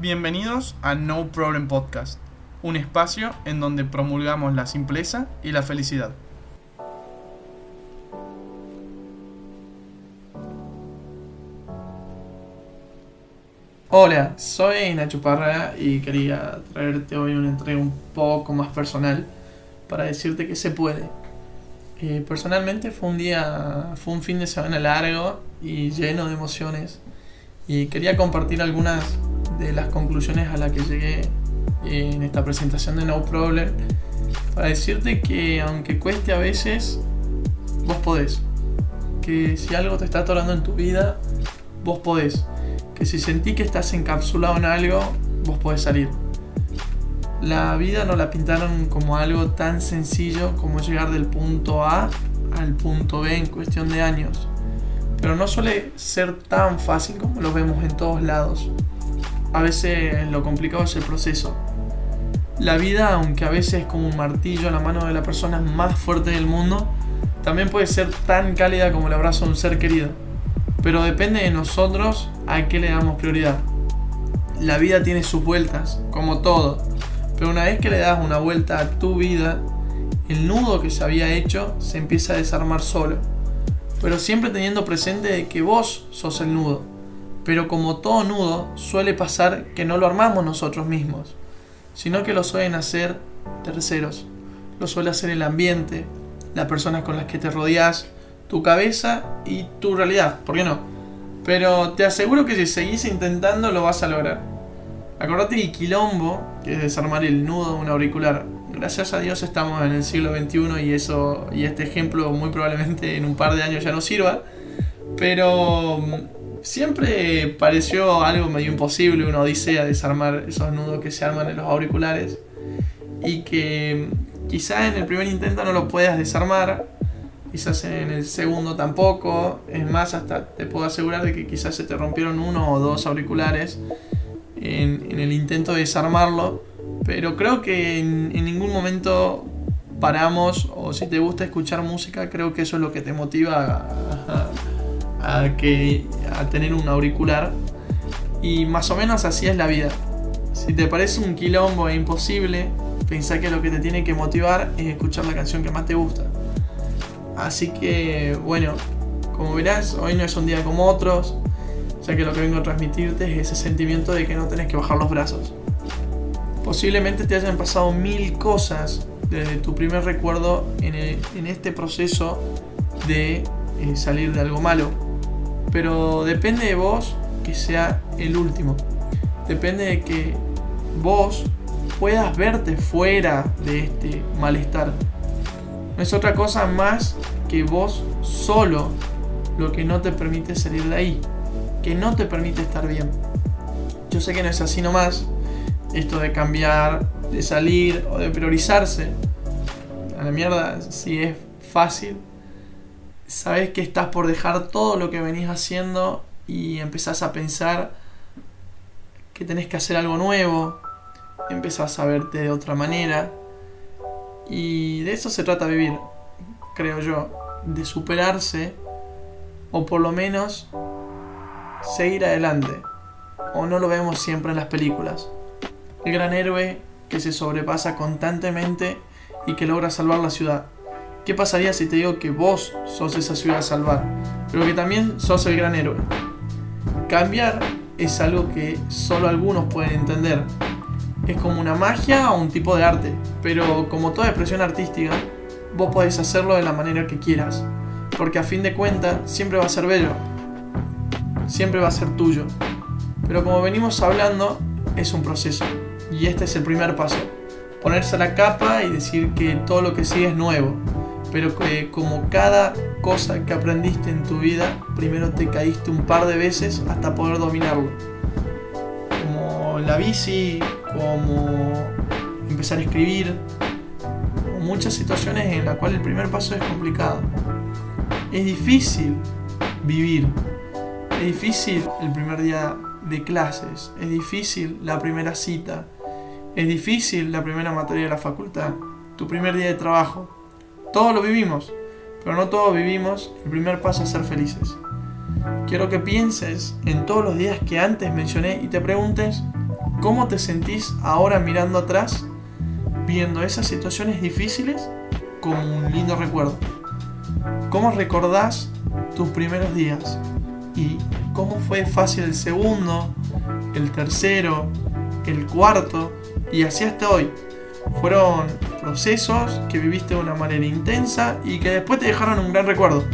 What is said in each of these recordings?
Bienvenidos a No Problem Podcast, un espacio en donde promulgamos la simpleza y la felicidad. Hola, soy Nacho Parra y quería traerte hoy una entrega un poco más personal para decirte que se puede. Eh, personalmente fue un día, fue un fin de semana largo y lleno de emociones y quería compartir algunas de las conclusiones a las que llegué en esta presentación de No Problem para decirte que aunque cueste a veces, vos podés. Que si algo te está atorando en tu vida, vos podés. Que si sentí que estás encapsulado en algo, vos podés salir. La vida no la pintaron como algo tan sencillo como llegar del punto A al punto B en cuestión de años. Pero no suele ser tan fácil como lo vemos en todos lados a veces lo complicado es el proceso. La vida, aunque a veces es como un martillo en la mano de la persona más fuerte del mundo, también puede ser tan cálida como el abrazo de un ser querido. Pero depende de nosotros a qué le damos prioridad. La vida tiene sus vueltas, como todo. Pero una vez que le das una vuelta a tu vida, el nudo que se había hecho se empieza a desarmar solo. Pero siempre teniendo presente que vos sos el nudo pero como todo nudo, suele pasar que no lo armamos nosotros mismos, sino que lo suelen hacer terceros. Lo suele hacer el ambiente, las personas con las que te rodeas, tu cabeza y tu realidad, ¿por qué no? Pero te aseguro que si seguís intentando lo vas a lograr. Acordate el quilombo que es desarmar el nudo de un auricular. Gracias a Dios estamos en el siglo XXI y eso y este ejemplo muy probablemente en un par de años ya no sirva. Pero siempre pareció algo medio imposible, una odisea desarmar esos nudos que se arman en los auriculares y que quizás en el primer intento no lo puedas desarmar, quizás en el segundo tampoco, es más, hasta te puedo asegurar de que quizás se te rompieron uno o dos auriculares en, el intento de desarmarlo, pero creo que en, ningún momento paramos o si te gusta escuchar música, creo que eso es lo que te motiva a, que, a tener un auricular. Y más o menos así es la vida. Si te parece un quilombo e imposible, pensá que lo que te tiene que motivar es escuchar la canción que más te gusta. Así que, bueno, como verás, hoy no es un día como otros, ya que lo que vengo a transmitirte es ese sentimiento de que no tenés que bajar los brazos. Posiblemente te hayan pasado mil cosas desde tu primer recuerdo en, en este proceso de eh, salir de algo malo pero depende de vos que sea el último. Depende de que vos puedas verte fuera de este malestar. No es otra cosa más que vos solo lo que no te permite salir de ahí, que no te permite estar bien. Yo sé que no es así nomás, esto de cambiar, de salir o de priorizarse. A la mierda, si es fácil, sabes que estás por dejar todo lo que venís haciendo y empezás a pensar que tenés que hacer algo nuevo, empezás a verte de otra manera y de eso se trata vivir, creo yo, de superarse o por lo menos seguir adelante. O no lo vemos siempre en las películas. El gran héroe que se sobrepasa constantemente y que logra salvar la ciudad. ¿Qué pasaría si te digo que vos sos esa ciudad a salvar, pero que también sos el gran héroe? Cambiar es algo que solo algunos pueden entender. Es como una magia o un tipo de arte, pero como toda expresión artística, vos podés hacerlo de la manera que quieras, porque a fin de cuentas siempre va a ser bello, siempre va a ser tuyo. Pero como venimos hablando, es un proceso, y este es el primer paso, ponerse la capa y decir que todo lo que sigue es nuevo, pero que como cada cosa que aprendiste en tu vida, primero te caíste un par de veces hasta poder dominarlo. Como la bici, como empezar a escribir, muchas situaciones en las cuales el primer paso es complicado. Es difícil vivir, es difícil el primer día de clases, es difícil la primera cita, es difícil la primera materia de la facultad, tu primer día de trabajo todos lo vivimos, pero no todos vivimos el primer paso a ser felices. Quiero que pienses en todos los días que antes mencioné y te preguntes, ¿Cómo te sentís ahora mirando atrás, viendo esas situaciones difíciles como un lindo recuerdo? ¿Cómo recordás tus primeros días? ¿Y cómo fue fácil el segundo, el tercero, el cuarto y así hasta hoy? Fueron procesos que viviste de una manera intensa y que después te dejaron un gran recuerdo,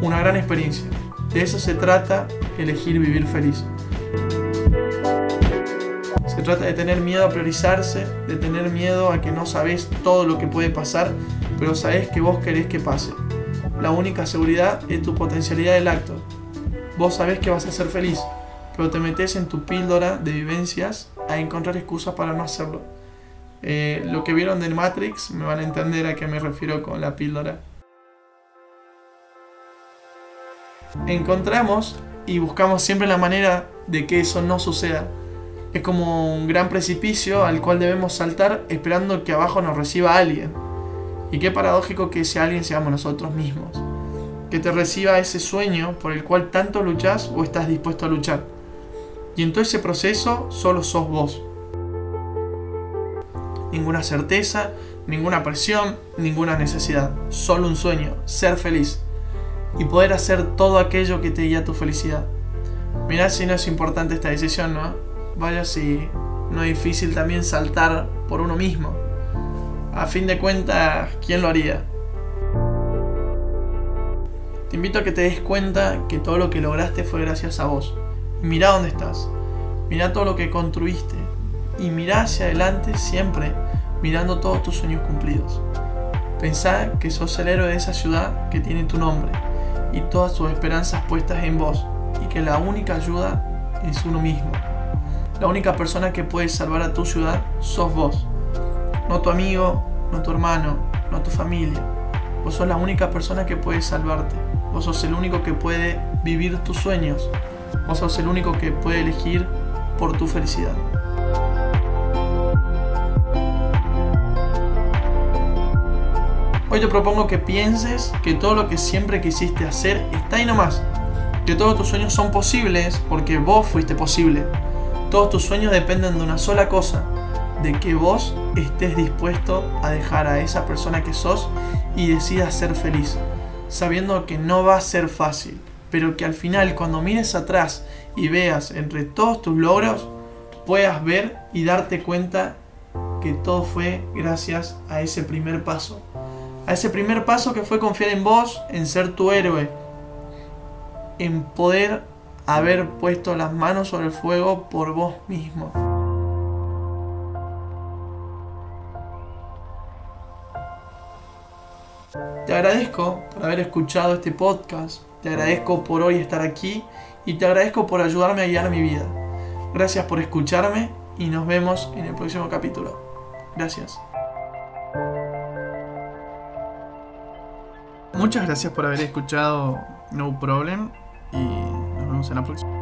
una gran experiencia. De eso se trata elegir vivir feliz. Se trata de tener miedo a priorizarse, de tener miedo a que no sabes todo lo que puede pasar, pero sabes que vos querés que pase. La única seguridad es tu potencialidad del acto. Vos sabés que vas a ser feliz, pero te metes en tu píldora de vivencias a encontrar excusas para no hacerlo. Eh, lo que vieron del Matrix me van a entender a qué me refiero con la píldora. Encontramos y buscamos siempre la manera de que eso no suceda. Es como un gran precipicio al cual debemos saltar esperando que abajo nos reciba alguien. Y qué paradójico que ese alguien seamos nosotros mismos. Que te reciba ese sueño por el cual tanto luchas o estás dispuesto a luchar. Y en todo ese proceso solo sos vos ninguna certeza, ninguna presión, ninguna necesidad. Solo un sueño, ser feliz y poder hacer todo aquello que te guía a tu felicidad. Mirá si no es importante esta decisión, ¿no? Vaya si no es difícil también saltar por uno mismo. A fin de cuentas, ¿quién lo haría? Te invito a que te des cuenta que todo lo que lograste fue gracias a vos. Mirá dónde estás. Mirá todo lo que construiste y mirá hacia adelante siempre mirando todos tus sueños cumplidos. Pensá que sos el héroe de esa ciudad que tiene tu nombre y todas tus esperanzas puestas en vos y que la única ayuda es uno mismo. La única persona que puede salvar a tu ciudad sos vos. No tu amigo, no tu hermano, no tu familia. Vos sos la única persona que puede salvarte. Vos sos el único que puede vivir tus sueños. Vos sos el único que puede elegir por tu felicidad. Hoy te propongo que pienses que todo lo que siempre quisiste hacer está ahí nomás. Que todos tus sueños son posibles porque vos fuiste posible. Todos tus sueños dependen de una sola cosa, de que vos estés dispuesto a dejar a esa persona que sos y decidas ser feliz, sabiendo que no va a ser fácil, pero que al final cuando mires atrás y veas entre todos tus logros, puedas ver y darte cuenta que todo fue gracias a ese primer paso a ese primer paso que fue confiar en vos, en ser tu héroe, en poder haber puesto las manos sobre el fuego por vos mismo. Te agradezco por haber escuchado este podcast, te agradezco por hoy estar aquí y te agradezco por ayudarme a guiar mi vida. Gracias por escucharme y nos vemos en el próximo capítulo. Gracias. Muchas gracias por haber escuchado No Problem y nos vemos en la próxima.